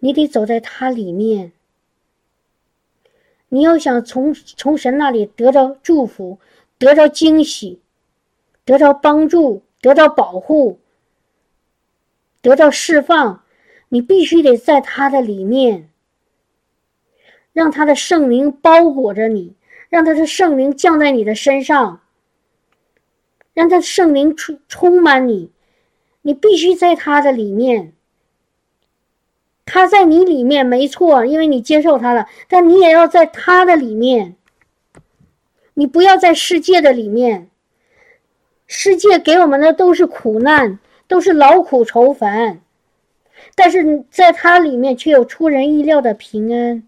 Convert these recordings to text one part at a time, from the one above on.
你得走在他里面。你要想从从神那里得到祝福，得到惊喜，得到帮助，得到保护，得到释放，你必须得在他的里面，让他的圣灵包裹着你，让他的圣灵降在你的身上，让他的圣灵充充满你，你必须在他的里面。他在你里面没错，因为你接受他了，但你也要在他的里面。你不要在世界的里面。世界给我们的都是苦难，都是劳苦愁烦，但是在他里面却有出人意料的平安。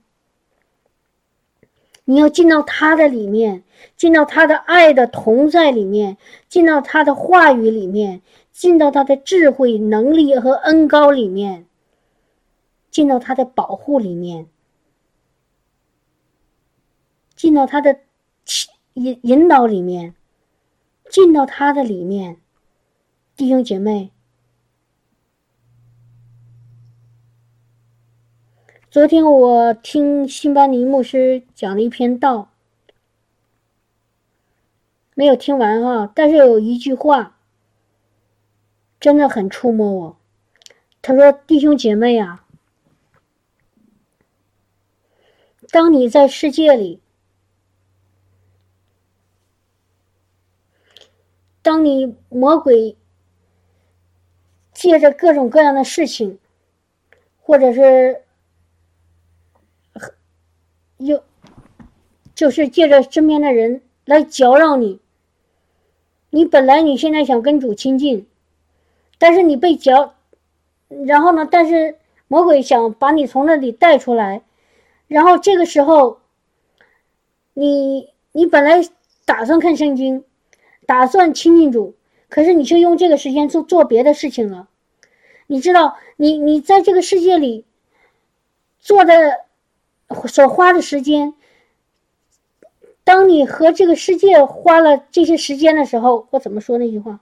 你要进到他的里面，进到他的爱的同在里面，进到他的话语里面，进到他的智慧、能力和恩高里面。进到他的保护里面，进到他的引引导里面，进到他的里面，弟兄姐妹。昨天我听辛巴尼牧师讲了一篇道，没有听完哈，但是有一句话真的很触摸我。他说：“弟兄姐妹啊。”当你在世界里，当你魔鬼借着各种各样的事情，或者是又，就是借着身边的人来搅扰你，你本来你现在想跟主亲近，但是你被搅，然后呢？但是魔鬼想把你从那里带出来。然后这个时候，你你本来打算看圣经，打算亲近主，可是你却用这个时间做做别的事情了。你知道，你你在这个世界里做的所花的时间，当你和这个世界花了这些时间的时候，我怎么说那句话？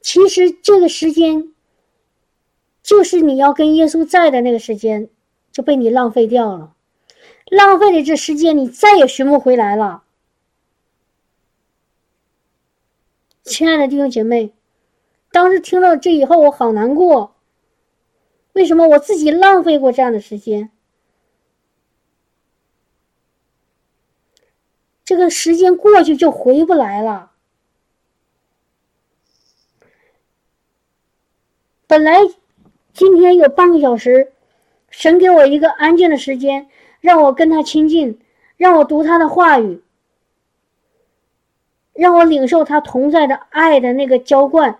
其实这个时间就是你要跟耶稣在的那个时间。就被你浪费掉了，浪费的这时间你再也寻不回来了。亲爱的弟兄姐妹，当时听到这以后，我好难过。为什么我自己浪费过这样的时间？这个时间过去就回不来了。本来今天有半个小时。神给我一个安静的时间，让我跟他亲近，让我读他的话语，让我领受他同在的爱的那个浇灌。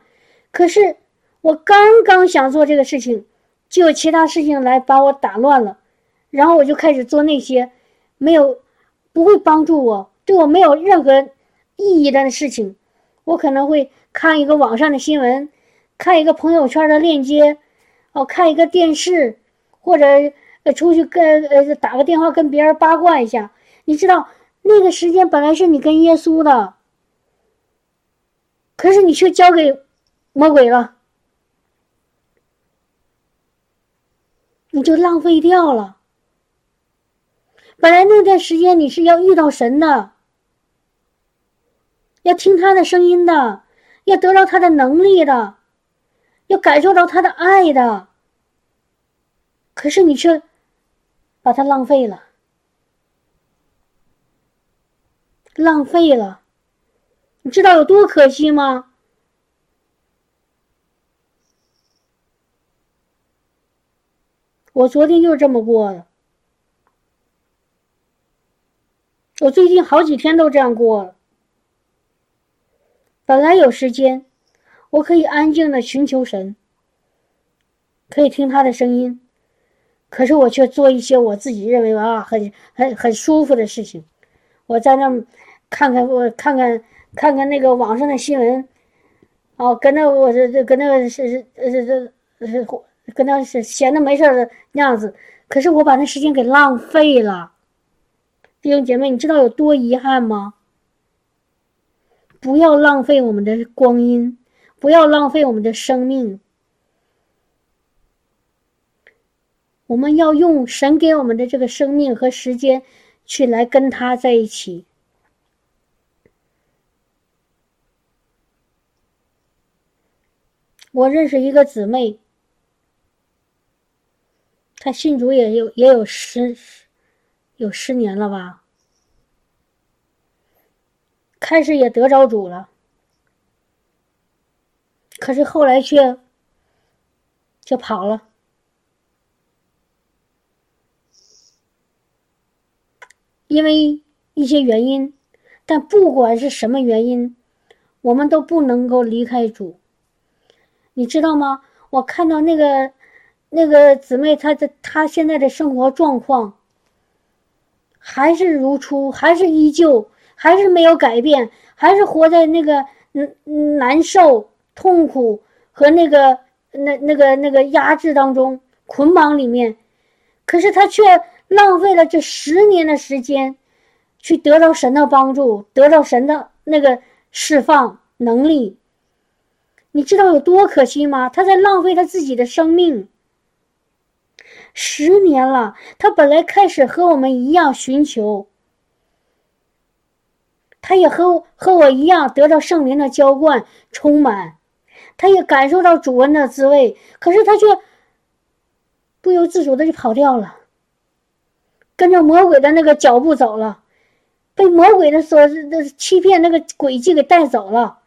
可是我刚刚想做这个事情，就有其他事情来把我打乱了，然后我就开始做那些没有不会帮助我、对我没有任何意义的事情。我可能会看一个网上的新闻，看一个朋友圈的链接，哦，看一个电视。或者呃出去跟呃打个电话跟别人八卦一下，你知道那个时间本来是你跟耶稣的，可是你却交给魔鬼了，你就浪费掉了。本来那段时间你是要遇到神的，要听他的声音的，要得到他的能力的，要感受到他的爱的。可是你却把它浪费了，浪费了，你知道有多可惜吗？我昨天就这么过的，我最近好几天都这样过了。本来有时间，我可以安静的寻求神，可以听他的声音。可是我却做一些我自己认为啊很很很舒服的事情，我在那看看我看看看看那个网上的新闻，哦，跟那我这这跟那个是是是是跟那是闲的没事的样子。可是我把那时间给浪费了，弟兄姐妹，你知道有多遗憾吗？不要浪费我们的光阴，不要浪费我们的生命。我们要用神给我们的这个生命和时间，去来跟他在一起。我认识一个姊妹，她信主也有也有十有十年了吧，开始也得着主了，可是后来却就跑了。因为一些原因，但不管是什么原因，我们都不能够离开主。你知道吗？我看到那个那个姊妹，她的她现在的生活状况还是如初，还是依旧，还是没有改变，还是活在那个嗯难受、痛苦和那个那那个那个压制当中、捆绑里面。可是她却。浪费了这十年的时间，去得到神的帮助，得到神的那个释放能力。你知道有多可惜吗？他在浪费他自己的生命。十年了，他本来开始和我们一样寻求，他也和和我一样得到圣灵的浇灌充满，他也感受到主恩的滋味。可是他却不由自主的就跑掉了。跟着魔鬼的那个脚步走了，被魔鬼的所的欺骗那个诡计给带走了，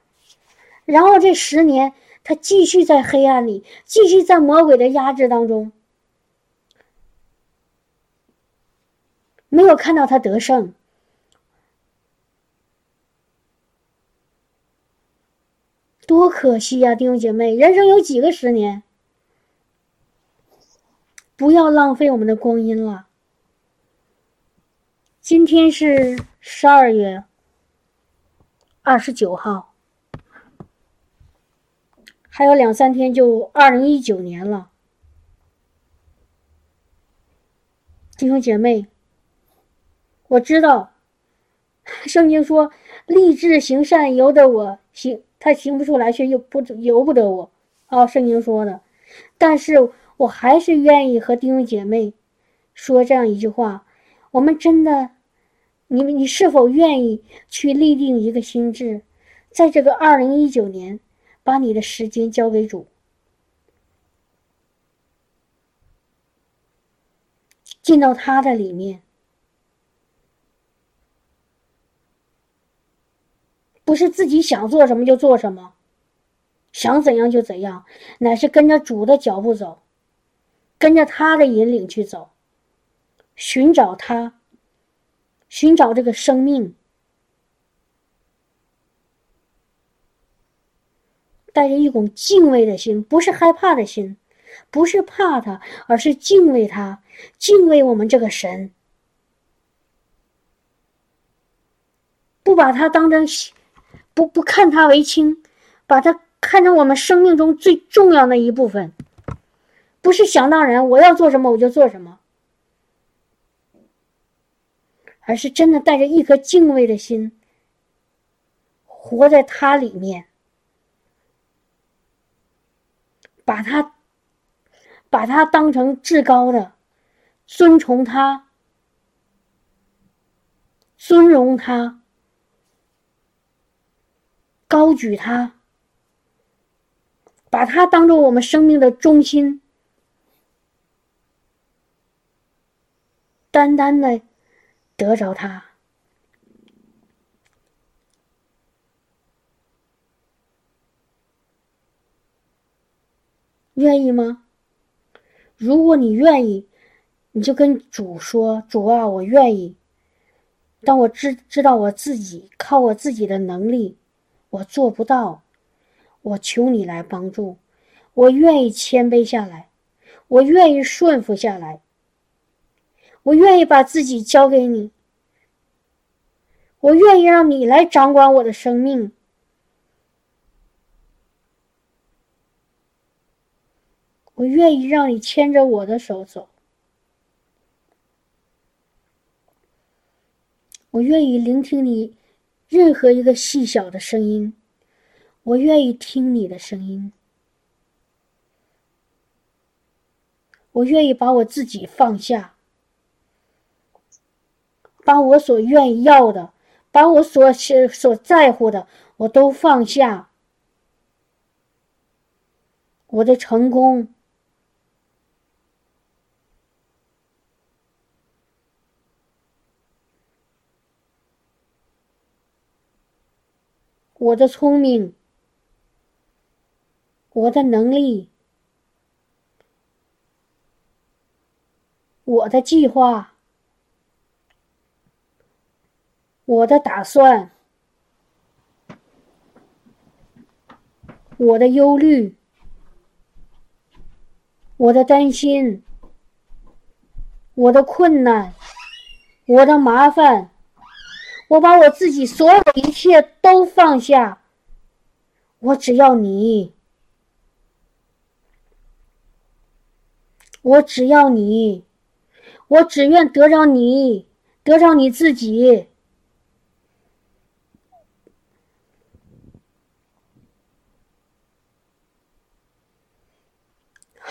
然后这十年他继续在黑暗里，继续在魔鬼的压制当中，没有看到他得胜，多可惜呀，弟兄姐妹，人生有几个十年？不要浪费我们的光阴了。今天是十二月二十九号，还有两三天就二零一九年了。弟兄姐妹，我知道圣经说立志行善由得我行，他行不出来却又不由不得我啊，圣经说的。但是我还是愿意和弟兄姐妹说这样一句话：我们真的。你你是否愿意去立定一个心智，在这个二零一九年，把你的时间交给主，进到他的里面，不是自己想做什么就做什么，想怎样就怎样，乃是跟着主的脚步走，跟着他的引领去走，寻找他。寻找这个生命，带着一种敬畏的心，不是害怕的心，不是怕他，而是敬畏他，敬畏我们这个神，不把他当成，不不看他为轻，把他看成我们生命中最重要的一部分，不是想当然，我要做什么我就做什么。而是真的带着一颗敬畏的心，活在他里面，把他把他当成至高的，尊崇他，尊荣他，高举他，把他当做我们生命的中心，单单的。得着他，愿意吗？如果你愿意，你就跟主说：“主啊，我愿意。但我知知道我自己靠我自己的能力，我做不到，我求你来帮助。我愿意谦卑下来，我愿意顺服下来。”我愿意把自己交给你，我愿意让你来掌管我的生命，我愿意让你牵着我的手走，我愿意聆听你任何一个细小的声音，我愿意听你的声音。我愿意把我自己放下，把我所愿意要的，把我所是所在乎的，我都放下。我的成功，我的聪明，我的能力。我的计划，我的打算，我的忧虑，我的担心，我的困难，我的麻烦，我把我自己所有的一切都放下，我只要你，我只要你。我只愿得着你，得着你自己。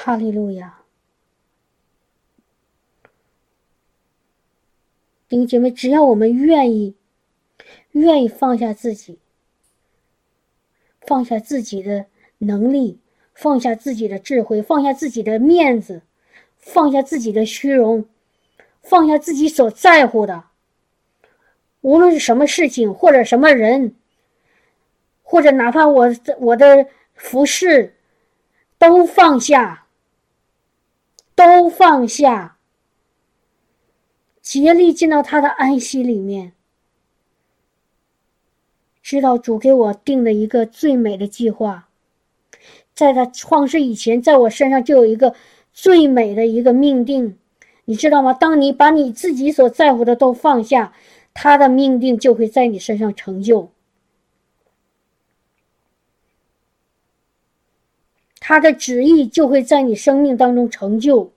哈利路亚！弟兄姐妹，只要我们愿意，愿意放下自己，放下自己的能力，放下自己的智慧，放下自己的面子，放下自己的虚荣。放下自己所在乎的，无论是什么事情，或者什么人，或者哪怕我我的服饰，都放下，都放下，竭力进到他的安息里面，知道主给我定了一个最美的计划，在他创世以前，在我身上就有一个最美的一个命定。你知道吗？当你把你自己所在乎的都放下，他的命定就会在你身上成就，他的旨意就会在你生命当中成就，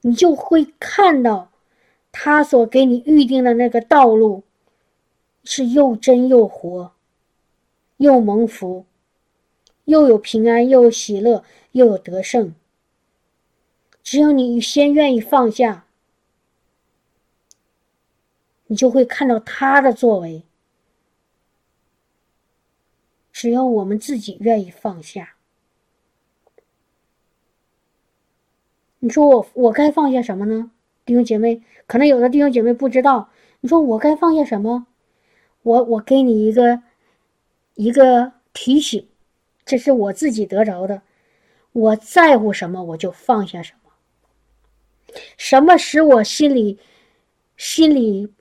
你就会看到他所给你预定的那个道路是又真又活，又蒙福，又有平安，又有喜乐，又有得胜。只要你先愿意放下，你就会看到他的作为。只要我们自己愿意放下，你说我我该放下什么呢？弟兄姐妹，可能有的弟兄姐妹不知道，你说我该放下什么？我我给你一个一个提醒，这是我自己得着的。我在乎什么，我就放下什么。什么使我心里心里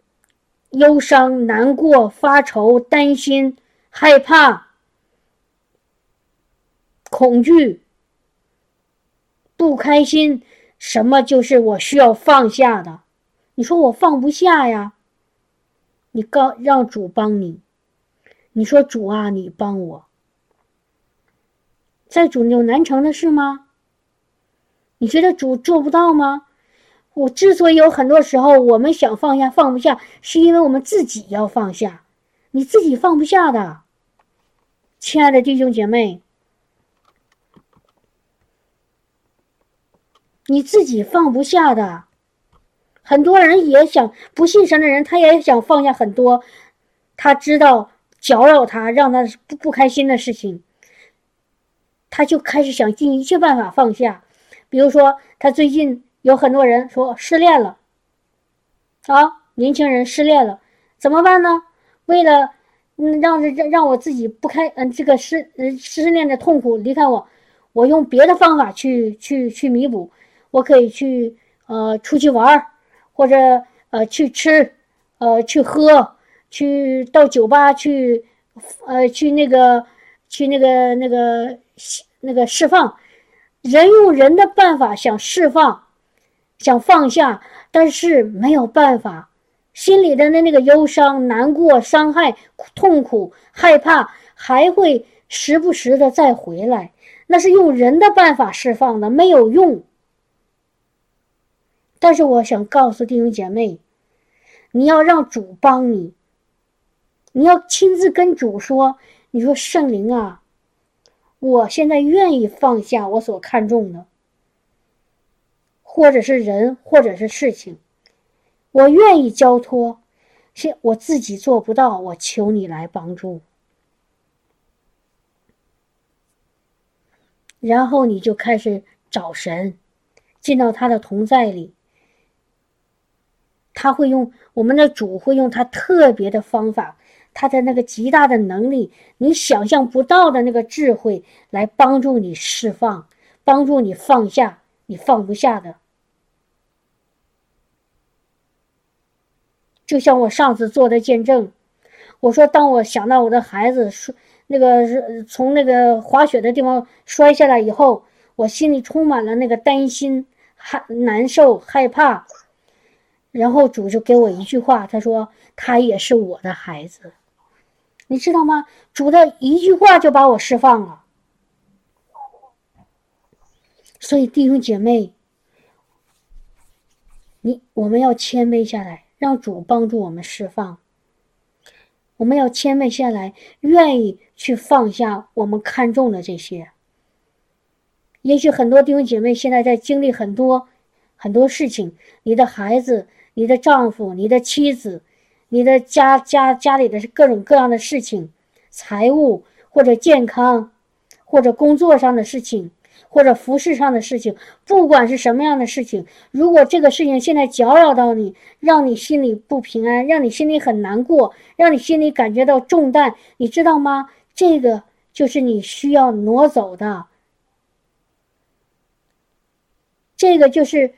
忧伤、难过、发愁、担心、害怕、恐惧、不开心？什么就是我需要放下的？你说我放不下呀？你告让主帮你。你说主啊，你帮我。在主有难成的事吗？你觉得主做不到吗？我之所以有很多时候我们想放下放不下，是因为我们自己要放下，你自己放不下的，亲爱的弟兄姐妹，你自己放不下的，很多人也想不信神的人，他也想放下很多，他知道搅扰他让他不不开心的事情，他就开始想尽一切办法放下，比如说他最近。有很多人说失恋了，啊，年轻人失恋了，怎么办呢？为了嗯让让让我自己不开嗯这个失嗯失恋的痛苦离开我，我用别的方法去去去弥补，我可以去呃出去玩或者呃去吃，呃去喝，去到酒吧去，呃去那个去那个那个那个释放，人用人的办法想释放。想放下，但是没有办法，心里的那那个忧伤、难过、伤害、痛苦、害怕，还会时不时的再回来。那是用人的办法释放的，没有用。但是我想告诉弟兄姐妹，你要让主帮你，你要亲自跟主说：“你说圣灵啊，我现在愿意放下我所看重的。”或者是人，或者是事情，我愿意交托，是我自己做不到，我求你来帮助。然后你就开始找神，进到他的同在里。他会用我们的主会用他特别的方法，他的那个极大的能力，你想象不到的那个智慧，来帮助你释放，帮助你放下你放不下的。就像我上次做的见证，我说当我想到我的孩子摔那个从那个滑雪的地方摔下来以后，我心里充满了那个担心、害难受、害怕。然后主就给我一句话，他说：“他也是我的孩子，你知道吗？”主的一句话就把我释放了。所以弟兄姐妹，你我们要谦卑下来，让主帮助我们释放。我们要谦卑下来，愿意去放下我们看重的这些。也许很多弟兄姐妹现在在经历很多很多事情，你的孩子。你的丈夫、你的妻子、你的家家家里的各种各样的事情，财务或者健康，或者工作上的事情，或者服饰上的事情，不管是什么样的事情，如果这个事情现在搅扰到你，让你心里不平安，让你心里很难过，让你心里感觉到重担，你知道吗？这个就是你需要挪走的，这个就是。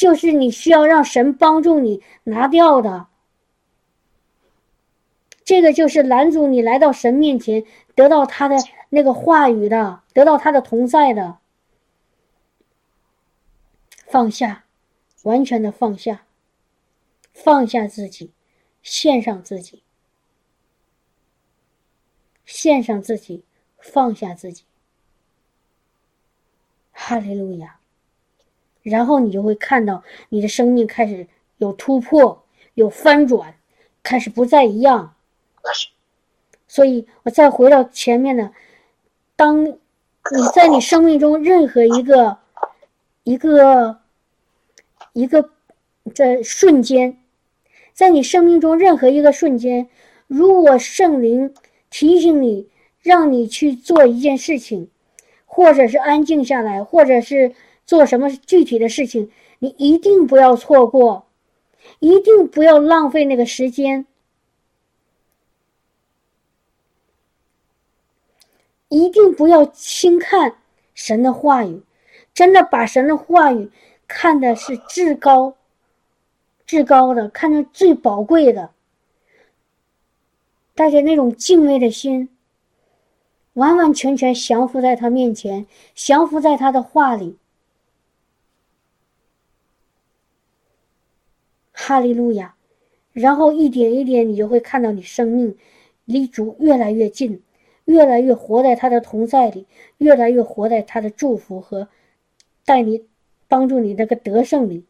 就是你需要让神帮助你拿掉的，这个就是拦阻你来到神面前，得到他的那个话语的，得到他的同在的。放下，完全的放下，放下自己，献上自己，献上自己，放下自己。哈利路亚。然后你就会看到你的生命开始有突破，有翻转，开始不再一样。所以我再回到前面的，当你在你生命中任何一个一个一个这瞬间，在你生命中任何一个瞬间，如果圣灵提醒你，让你去做一件事情，或者是安静下来，或者是。做什么具体的事情，你一定不要错过，一定不要浪费那个时间，一定不要轻看神的话语，真的把神的话语看的是至高、至高的，看成最宝贵的，带着那种敬畏的心，完完全全降服在他面前，降服在他的话里。哈利路亚，然后一点一点，你就会看到你生命离主越来越近，越来越活在他的同在里，越来越活在他的祝福和带你帮助你那个得胜里。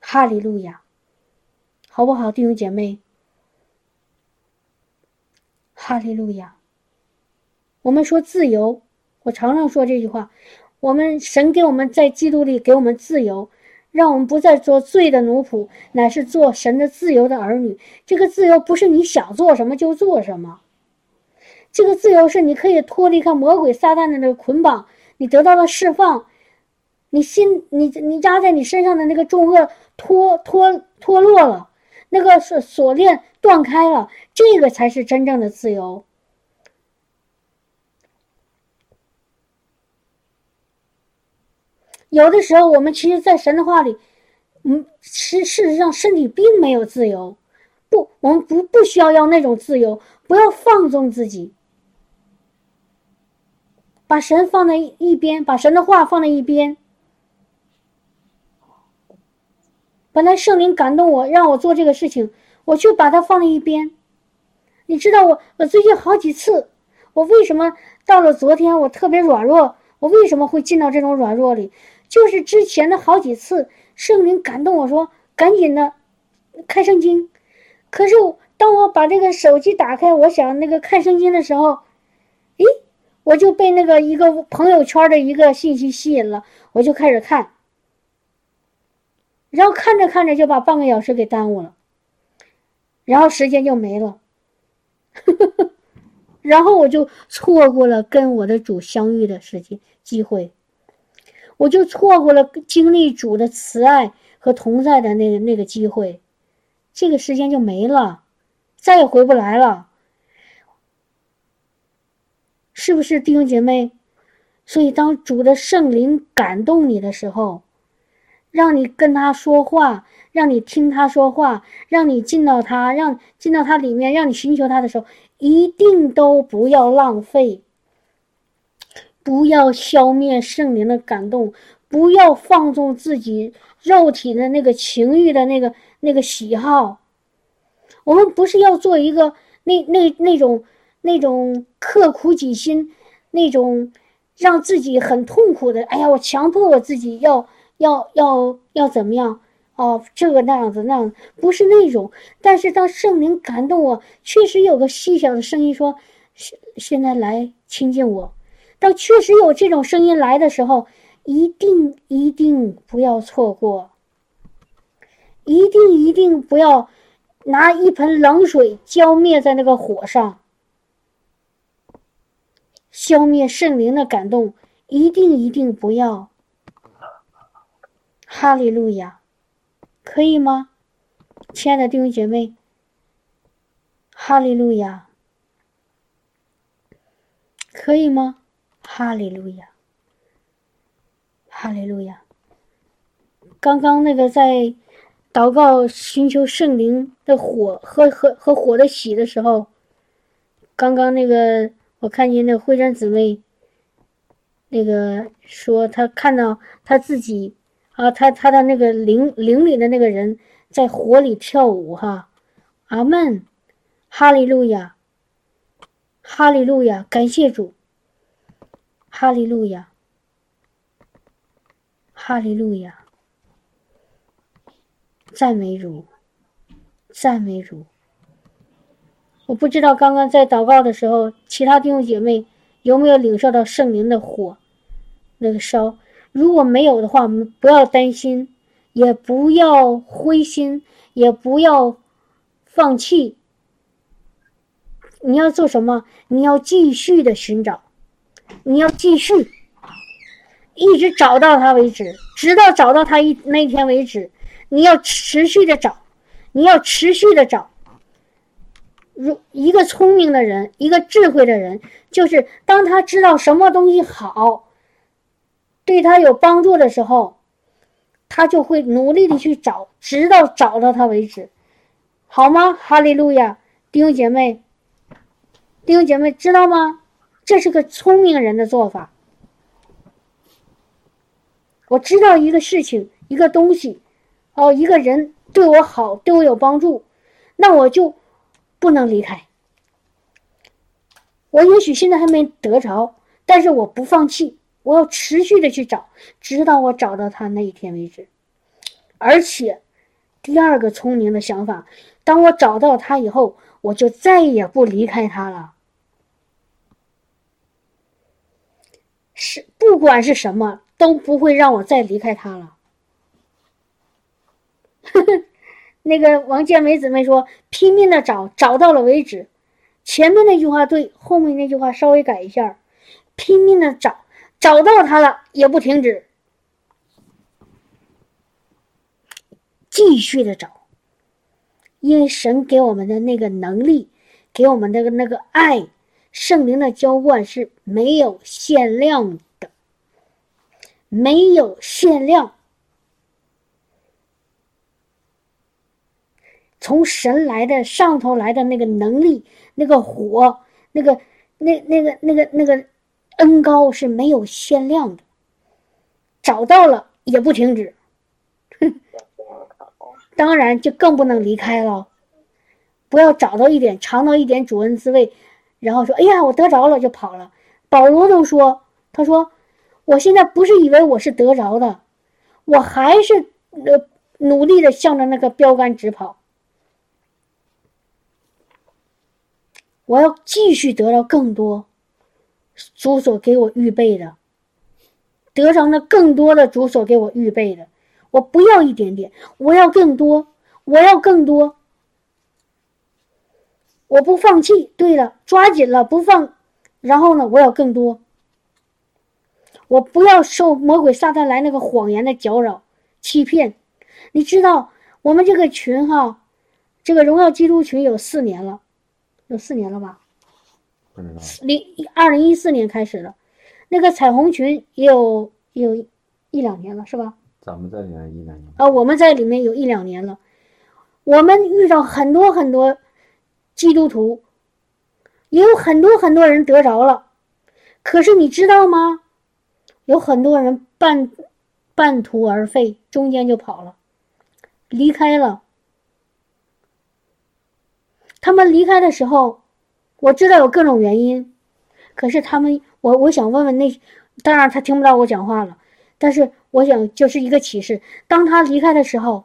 哈利路亚，好不好，弟兄姐妹？哈利路亚。我们说自由，我常常说这句话，我们神给我们在基督里给我们自由。让我们不再做罪的奴仆，乃是做神的自由的儿女。这个自由不是你想做什么就做什么，这个自由是你可以脱离开魔鬼撒旦的那个捆绑，你得到了释放，你心你你压在你身上的那个重恶脱脱脱落了，那个锁锁链断开了，这个才是真正的自由。有的时候，我们其实，在神的话里，嗯，事事实上，身体并没有自由。不，我们不不需要要那种自由，不要放纵自己，把神放在一边，把神的话放在一边。本来圣灵感动我，让我做这个事情，我就把它放在一边。你知道我，我最近好几次，我为什么到了昨天，我特别软弱？我为什么会进到这种软弱里？就是之前的好几次，圣灵感动我说：“赶紧的，看圣经。”可是当我把这个手机打开，我想那个看圣经的时候，诶，我就被那个一个朋友圈的一个信息吸引了，我就开始看。然后看着看着就把半个小时给耽误了，然后时间就没了，然后我就错过了跟我的主相遇的时间机会，我就错过了经历主的慈爱和同在的那个那个机会，这个时间就没了，再也回不来了，是不是弟兄姐妹？所以当主的圣灵感动你的时候。让你跟他说话，让你听他说话，让你进到他，让进到他里面，让你寻求他的时候，一定都不要浪费，不要消灭圣灵的感动，不要放纵自己肉体的那个情欲的那个那个喜好。我们不是要做一个那那那种那种刻苦己心，那种让自己很痛苦的。哎呀，我强迫我自己要。要要要怎么样？哦，这个那样子那样，不是那种。但是当圣灵感动我，确实有个细小的声音说：“现现在来亲近我。”当确实有这种声音来的时候，一定一定不要错过，一定一定不要拿一盆冷水浇灭在那个火上，消灭圣灵的感动，一定一定不要。哈利路亚，可以吗，亲爱的弟兄姐妹？哈利路亚，可以吗？哈利路亚，哈利路亚。刚刚那个在祷告寻求圣灵的火和和和火的喜的时候，刚刚那个我看见那个慧珍姊妹，那个说她看到她自己。啊，他他的那个灵灵里的那个人在火里跳舞哈，阿门，哈利路亚，哈利路亚，感谢主，哈利路亚，哈利路亚，赞美主，赞美主。我不知道刚刚在祷告的时候，其他弟兄姐妹有没有领受到圣灵的火，那个烧。如果没有的话，我们不要担心，也不要灰心，也不要放弃。你要做什么？你要继续的寻找，你要继续，一直找到他为止，直到找到他一那天为止。你要持续的找，你要持续的找。如一个聪明的人，一个智慧的人，就是当他知道什么东西好。对他有帮助的时候，他就会努力的去找，直到找到他为止，好吗？哈利路亚，弟兄姐妹，弟兄姐妹知道吗？这是个聪明人的做法。我知道一个事情，一个东西，哦，一个人对我好，对我有帮助，那我就不能离开。我也许现在还没得着，但是我不放弃。我要持续的去找，直到我找到他那一天为止。而且，第二个聪明的想法，当我找到他以后，我就再也不离开他了。是，不管是什么，都不会让我再离开他了。那个王建梅姊妹说：“拼命的找，找到了为止。”前面那句话对，后面那句话稍微改一下：“拼命的找。”找到他了也不停止，继续的找，因为神给我们的那个能力，给我们的那个爱，圣灵的浇灌是没有限量的，没有限量。从神来的上头来的那个能力，那个火，那个那那个那个那个。恩高是没有限量的，找到了也不停止，当然就更不能离开了。不要找到一点，尝到一点主恩滋味，然后说：“哎呀，我得着了就跑了。”保罗都说：“他说，我现在不是以为我是得着的，我还是呃努力的向着那个标杆直跑，我要继续得到更多。”主所给我预备的，得着那更多的主所给我预备的，我不要一点点，我要更多，我要更多。我不放弃，对了，抓紧了，不放。然后呢，我要更多。我不要受魔鬼撒旦来那个谎言的搅扰、欺骗。你知道，我们这个群哈，这个荣耀基督群有四年了，有四年了吧？不知道。零二零一四年开始的，那个彩虹群也有有一两年了，是吧？咱们在里面一两年。啊，我们在里面有一两年了。我们遇到很多很多基督徒，也有很多很多人得着了。可是你知道吗？有很多人半半途而废，中间就跑了，离开了。他们离开的时候，我知道有各种原因，可是他们，我我想问问那，当然他听不到我讲话了，但是我想就是一个启示：当他离开的时候，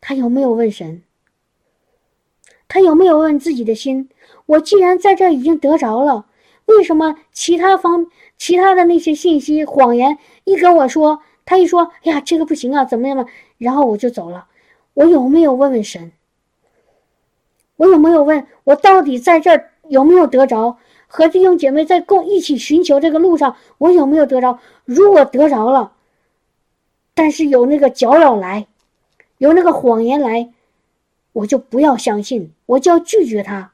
他有没有问神？他有没有问自己的心？我既然在这已经得着了，为什么其他方？其他的那些信息谎言一跟我说，他一说，哎呀，这个不行啊，怎么样了？然后我就走了。我有没有问问神？我有没有问我到底在这儿有没有得着？和弟兄姐妹在共一起寻求这个路上，我有没有得着？如果得着了，但是有那个搅扰来，有那个谎言来，我就不要相信，我就要拒绝他。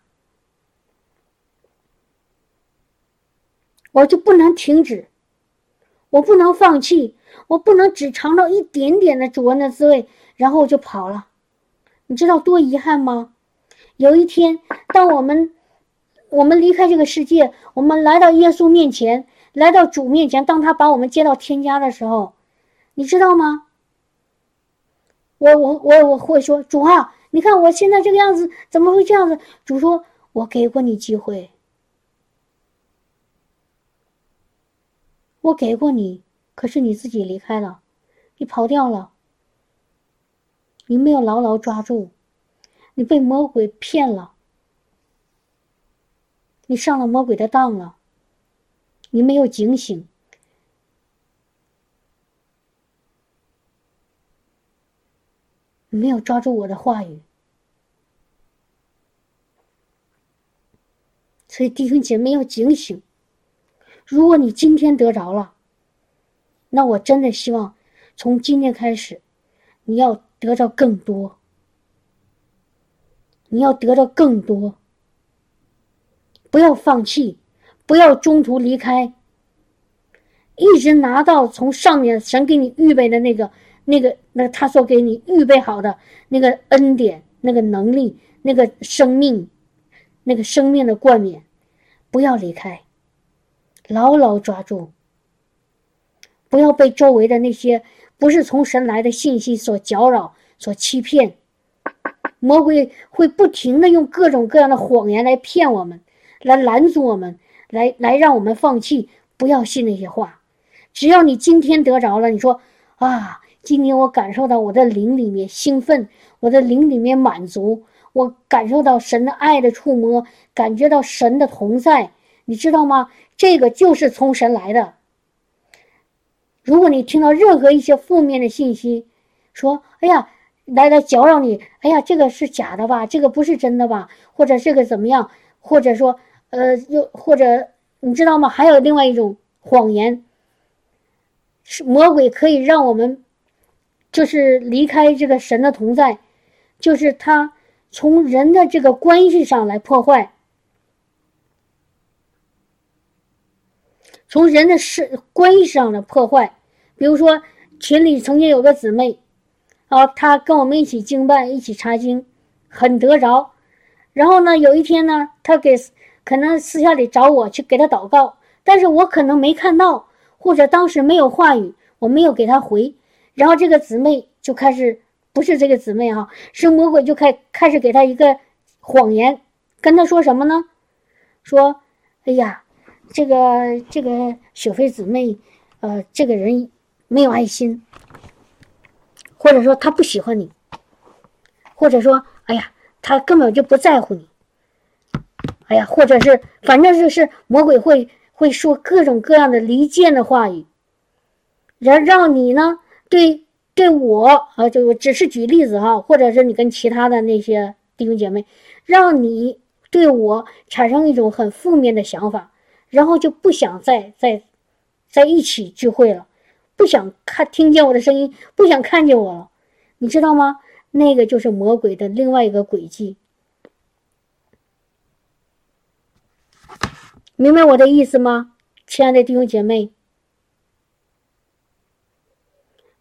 我就不能停止，我不能放弃，我不能只尝到一点点的主恩的滋味，然后我就跑了。你知道多遗憾吗？有一天，当我们我们离开这个世界，我们来到耶稣面前，来到主面前，当他把我们接到天家的时候，你知道吗？我我我我会说主啊，你看我现在这个样子，怎么会这样子？主说，我给过你机会。我给过你，可是你自己离开了，你跑掉了，你没有牢牢抓住，你被魔鬼骗了，你上了魔鬼的当了，你没有警醒，你没有抓住我的话语，所以弟兄姐妹要警醒。如果你今天得着了，那我真的希望从今天开始，你要得着更多，你要得到更多，不要放弃，不要中途离开，一直拿到从上面神给你预备的那个、那个、那他所给你预备好的那个恩典、那个能力、那个生命、那个生命的冠冕，不要离开。牢牢抓住，不要被周围的那些不是从神来的信息所搅扰、所欺骗。魔鬼会不停的用各种各样的谎言来骗我们，来拦阻我们，来来让我们放弃。不要信那些话。只要你今天得着了，你说啊，今天我感受到我的灵里面兴奋，我的灵里面满足，我感受到神的爱的触摸，感觉到神的同在，你知道吗？这个就是从神来的。如果你听到任何一些负面的信息，说“哎呀，来来搅扰你”，哎呀，这个是假的吧？这个不是真的吧？或者这个怎么样？或者说，呃，又或者你知道吗？还有另外一种谎言，是魔鬼可以让我们，就是离开这个神的同在，就是他从人的这个关系上来破坏。从人的事关系上的破坏，比如说群里曾经有个姊妹，啊，她跟我们一起经拜，一起查经，很得着。然后呢，有一天呢，她给可能私下里找我去给她祷告，但是我可能没看到，或者当时没有话语，我没有给她回。然后这个姊妹就开始，不是这个姊妹哈，是魔鬼就开开始给她一个谎言，跟她说什么呢？说，哎呀。这个这个雪飞姊妹，呃，这个人没有爱心，或者说他不喜欢你，或者说，哎呀，他根本就不在乎你，哎呀，或者是反正就是魔鬼会会说各种各样的离间的话语，然后让你呢对对我啊，就只是举例子哈，或者是你跟其他的那些弟兄姐妹，让你对我产生一种很负面的想法，然后就不想再再在一起聚会了，不想看听见我的声音，不想看见我了，你知道吗？那个就是魔鬼的另外一个轨迹，明白我的意思吗，亲爱的弟兄姐妹？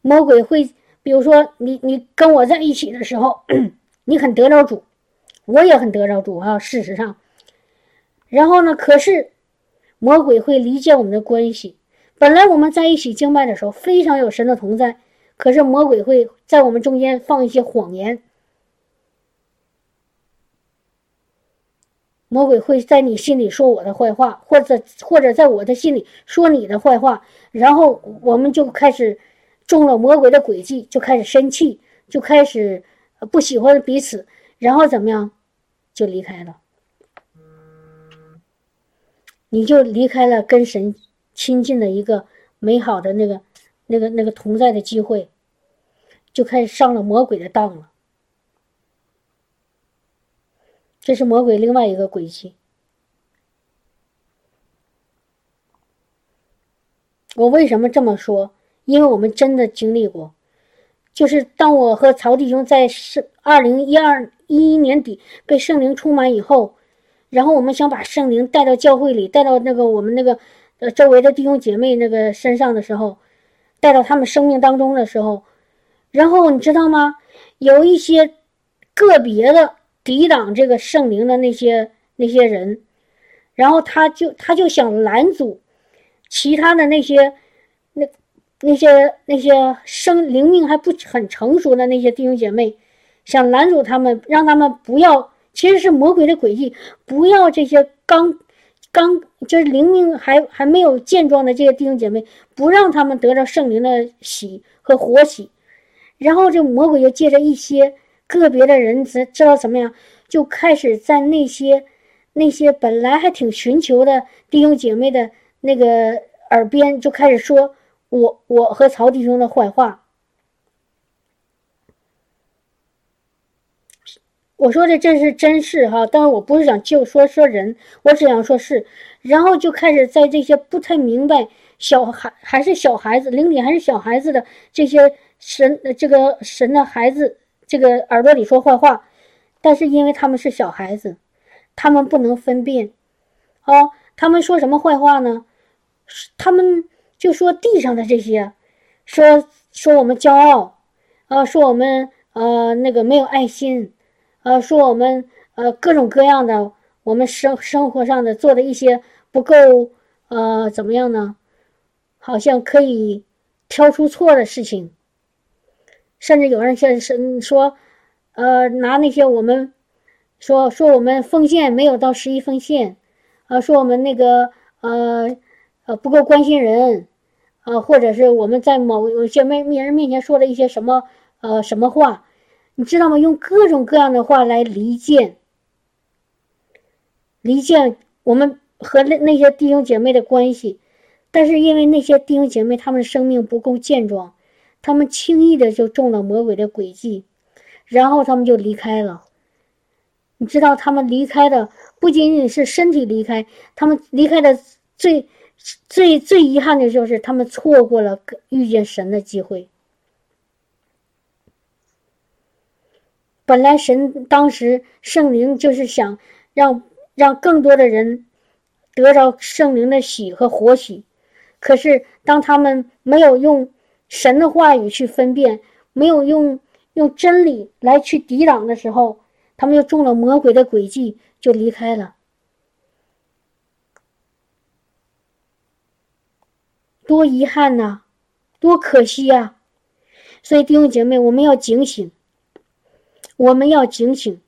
魔鬼会，比如说你你跟我在一起的时候，你很得着主，我也很得着主啊。事实上，然后呢，可是魔鬼会离间我们的关系。本来我们在一起敬拜的时候，非常有神的同在。可是魔鬼会在我们中间放一些谎言，魔鬼会在你心里说我的坏话，或者或者在我的心里说你的坏话，然后我们就开始中了魔鬼的诡计，就开始生气，就开始不喜欢彼此，然后怎么样，就离开了，你就离开了跟神亲近的一个美好的那个。那个那个同在的机会，就开始上了魔鬼的当了。这是魔鬼另外一个轨迹。我为什么这么说？因为我们真的经历过，就是当我和曹弟兄在圣二零一二一一年底被圣灵充满以后，然后我们想把圣灵带到教会里，带到那个我们那个呃周围的弟兄姐妹那个身上的时候。带到他们生命当中的时候，然后你知道吗？有一些个别的抵挡这个圣灵的那些那些人，然后他就他就想拦阻其他的那些那些那些生灵命还不很成熟的那些弟兄姐妹，想拦阻他们，让他们不要，其实是魔鬼的诡计，不要这些刚。刚就是灵命还还没有健壮的这些弟兄姐妹，不让他们得到圣灵的喜和活喜，然后这魔鬼就借着一些个别的人知知道怎么样，就开始在那些那些本来还挺寻求的弟兄姐妹的那个耳边，就开始说我我和曹弟兄的坏话。我说的这是真事哈，但是我不是想就说说人，我只想说是，然后就开始在这些不太明白小孩还是小孩子，灵里还是小孩子的这些神这个神的孩子这个耳朵里说坏话，但是因为他们是小孩子，他们不能分辨，哦，他们说什么坏话呢？他们就说地上的这些，说说我们骄傲，啊，说我们呃那个没有爱心。呃，说我们呃各种各样的，我们生生活上的做的一些不够呃怎么样呢？好像可以挑出错的事情，甚至有人说是说，呃拿那些我们说说我们奉献没有到十一奉献，啊说我们那个呃呃不够关心人，啊或者是我们在某有些面面人面前说了一些什么呃什么话。你知道吗？用各种各样的话来离间、离间我们和那那些弟兄姐妹的关系，但是因为那些弟兄姐妹他们的生命不够健壮，他们轻易的就中了魔鬼的诡计，然后他们就离开了。你知道，他们离开的不仅仅是身体离开，他们离开的最最最遗憾的就是他们错过了遇见神的机会。本来神当时圣灵就是想让让更多的人得着圣灵的喜和活喜，可是当他们没有用神的话语去分辨，没有用用真理来去抵挡的时候，他们又中了魔鬼的诡计，就离开了。多遗憾呐，多可惜呀！所以弟兄姐妹，我们要警醒。我们要警醒。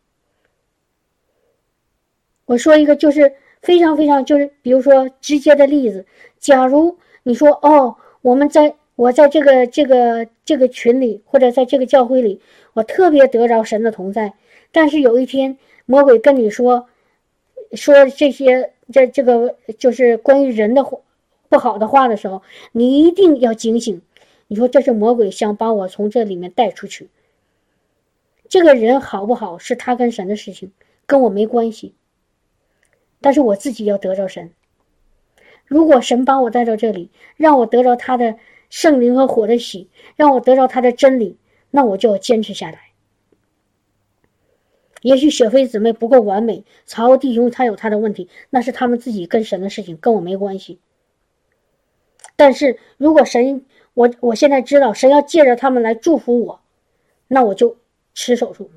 我说一个，就是非常非常，就是比如说直接的例子。假如你说哦，我们在我在这个这个这个群里，或者在这个教会里，我特别得着神的同在。但是有一天，魔鬼跟你说说这些这这个就是关于人的话不好的话的时候，你一定要警醒，你说这是魔鬼想把我从这里面带出去。这个人好不好是他跟神的事情，跟我没关系。但是我自己要得着神。如果神把我带到这里，让我得着他的圣灵和火的喜，让我得着他的真理，那我就要坚持下来。也许雪飞姊妹不够完美，曹弟兄他有他的问题，那是他们自己跟神的事情，跟我没关系。但是如果神，我我现在知道神要借着他们来祝福我，那我就持手术。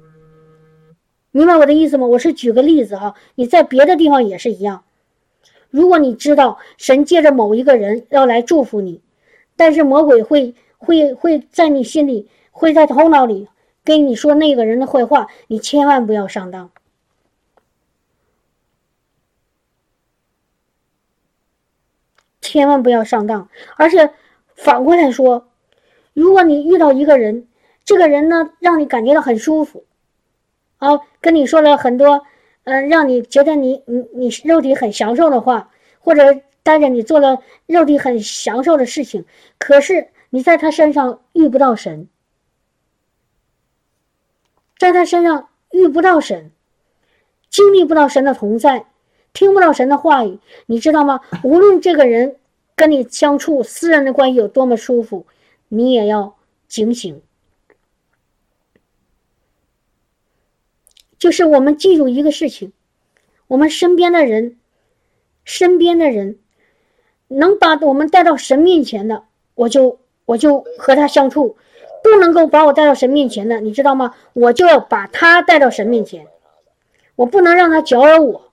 明白我的意思吗？我是举个例子哈，你在别的地方也是一样。如果你知道神借着某一个人要来祝福你，但是魔鬼会会会在你心里，会在头脑里。跟你说那个人的坏话，你千万不要上当，千万不要上当。而且反过来说，如果你遇到一个人，这个人呢让你感觉到很舒服，啊，跟你说了很多，嗯，让你觉得你你你肉体很享受的话，或者带着你做了肉体很享受的事情，可是你在他身上遇不到神。在他身上遇不到神，经历不到神的同在，听不到神的话语，你知道吗？无论这个人跟你相处私人的关系有多么舒服，你也要警醒。就是我们记住一个事情：我们身边的人，身边的人能把我们带到神面前的，我就我就和他相处。不能够把我带到神面前的，你知道吗？我就要把他带到神面前，我不能让他搅扰我。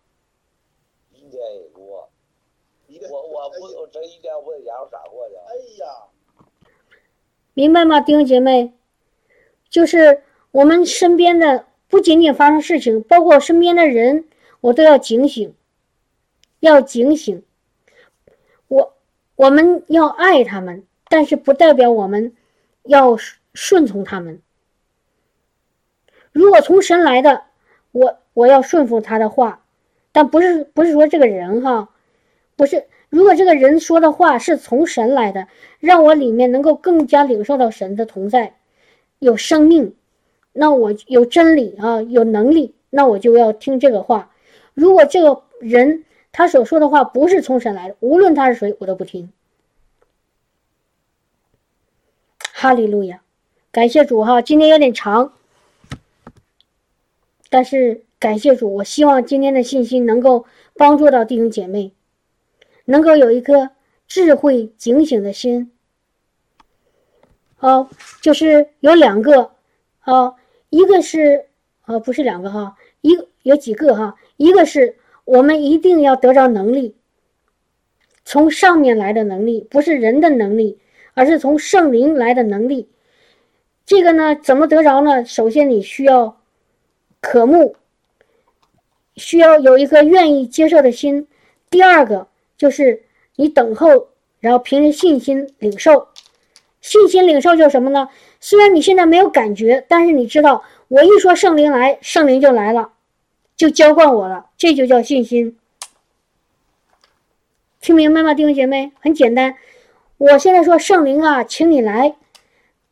一年一过，我我不这一年我家伙啥过去？哎呀，明白吗，弟兄姐妹？就是我们身边的不仅仅发生事情，包括身边的人，我都要警醒，要警醒。我我们要爱他们，但是不代表我们要。顺从他们。如果从神来的，我我要顺服他的话，但不是不是说这个人哈，不是。如果这个人说的话是从神来的，让我里面能够更加领受到神的同在，有生命，那我有真理啊，有能力，那我就要听这个话。如果这个人他所说的话不是从神来的，无论他是谁，我都不听。哈利路亚。感谢主哈，今天有点长，但是感谢主，我希望今天的信息能够帮助到弟兄姐妹，能够有一颗智慧警醒的心。好，就是有两个，啊，一个是，哦，不是两个哈，一有几个哈，一个是我们一定要得着能力，从上面来的能力，不是人的能力，而是从圣灵来的能力。这个呢，怎么得着呢？首先你需要渴慕，需要有一个愿意接受的心。第二个就是你等候，然后凭着信心领受。信心领受就是什么呢？虽然你现在没有感觉，但是你知道，我一说圣灵来，圣灵就来了，就浇灌我了，这就叫信心。听明白吗，弟兄姐妹？很简单，我现在说圣灵啊，请你来。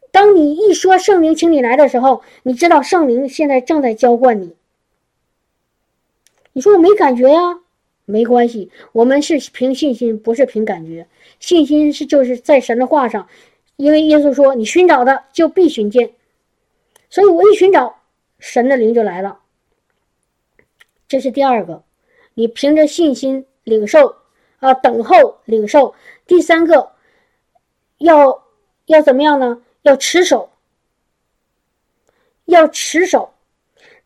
当你一说圣灵，请你来的时候，你知道圣灵现在正在浇灌你。你说我没感觉呀，没关系，我们是凭信心，不是凭感觉。信心是就是在神的话上，因为耶稣说：“你寻找的就必寻见。”所以我一寻找，神的灵就来了。这是第二个，你凭着信心领受啊，等候领受。第三个，要要怎么样呢？要持守，要持守。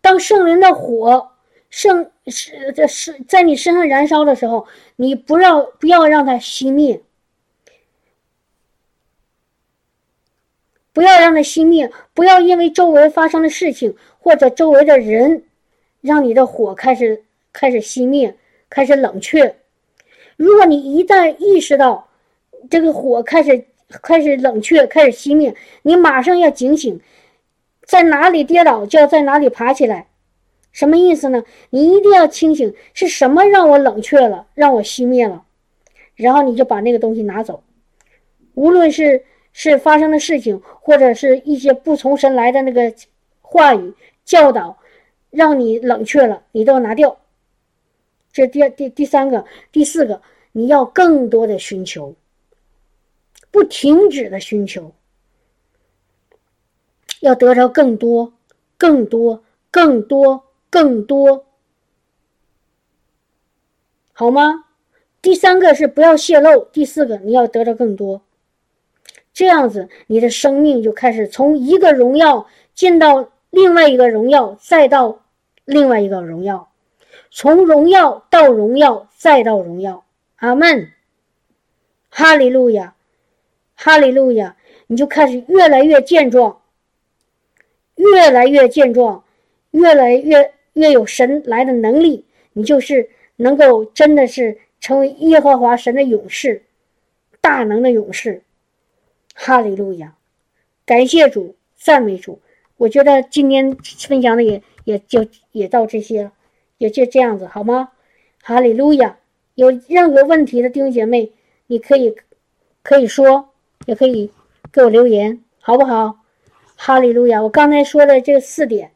当圣灵的火圣是这是在你身上燃烧的时候，你不要不要让它熄灭，不要让它熄灭，不要因为周围发生的事情或者周围的人，让你的火开始开始熄灭，开始冷却。如果你一旦意识到这个火开始，开始冷却，开始熄灭，你马上要警醒，在哪里跌倒就要在哪里爬起来，什么意思呢？你一定要清醒，是什么让我冷却了，让我熄灭了，然后你就把那个东西拿走，无论是是发生的事情，或者是一些不从神来的那个话语教导，让你冷却了，你都要拿掉。这第二第第三个、第四个，你要更多的寻求，不停止的寻求，要得着更多、更多、更多、更多，好吗？第三个是不要泄露，第四个你要得到更多。这样子，你的生命就开始从一个荣耀进到另外一个荣耀，再到另外一个荣耀，从荣耀到荣耀，再到荣耀。阿门，哈利路亚，哈利路亚！你就开始越来越健壮，越来越健壮，越来越越有神来的能力，你就是能够真的是成为耶和华神的勇士，大能的勇士。哈利路亚，感谢主，赞美主。我觉得今天分享的也也就也到这些，也就这样子，好吗？哈利路亚。有任何问题的弟兄姐妹，你可以可以说，也可以给我留言，好不好？哈利路亚。我刚才说的这四点，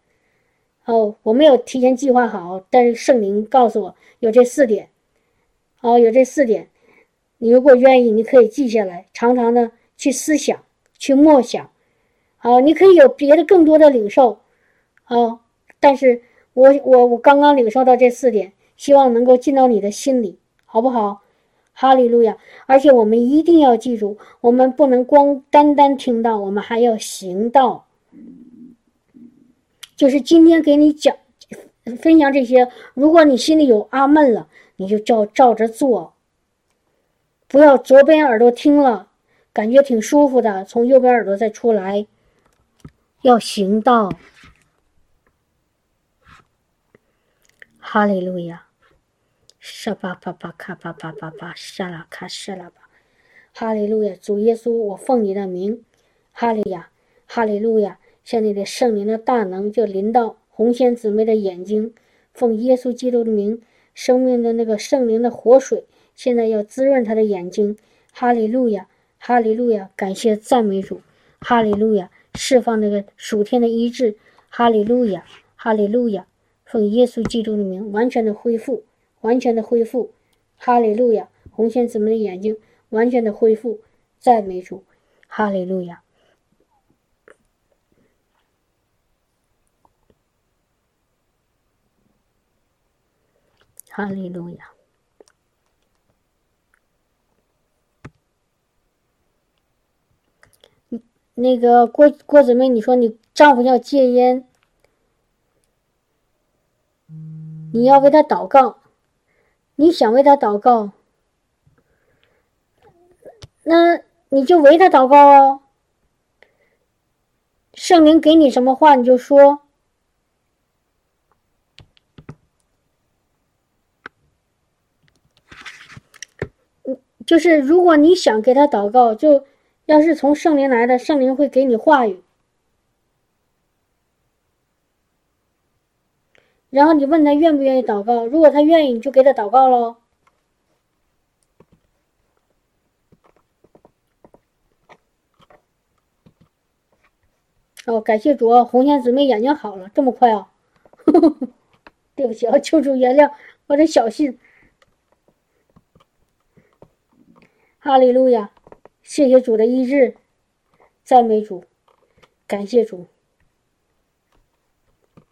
哦，我没有提前计划好，但是圣灵告诉我有这四点，哦，有这四点。你如果愿意，你可以记下来，常常的。去思想，去默想，好，你可以有别的更多的领受，啊，但是我我我刚刚领受到这四点，希望能够进到你的心里，好不好？哈利路亚！而且我们一定要记住，我们不能光单单听到，我们还要行道。就是今天给你讲分享这些，如果你心里有阿闷了，你就照照着做，不要左边耳朵听了。感觉挺舒服的，从右边耳朵再出来，要行道。哈利路亚，沙巴巴巴卡巴巴巴巴沙拉卡沙拉巴，哈利路亚，主耶稣，我奉你的名，哈利亚，哈利路亚，向你的圣灵的大能就临到红仙姊妹的眼睛，奉耶稣基督的名，生命的那个圣灵的活水，现在要滋润她的眼睛，哈利路亚。哈利路亚，感谢赞美主，哈利路亚，释放那个属天的医治，哈利路亚，哈利路亚，奉耶稣基督的名，完全的恢复，完全的恢复，哈利路亚，红线姊妹的眼睛完全的恢复，赞美主，哈利路亚，哈利路亚。那个郭郭姊妹，你说你丈夫要戒烟，你要为他祷告，你想为他祷告，那你就为他祷告哦。圣灵给你什么话，你就说。就是如果你想给他祷告，就。要是从圣灵来的，圣灵会给你话语，然后你问他愿不愿意祷告，如果他愿意，你就给他祷告喽。哦，感谢主，红线姊妹眼睛好了，这么快啊！对不起啊，求主原谅我的小心。哈利路亚。谢谢主的医治，赞美主，感谢主。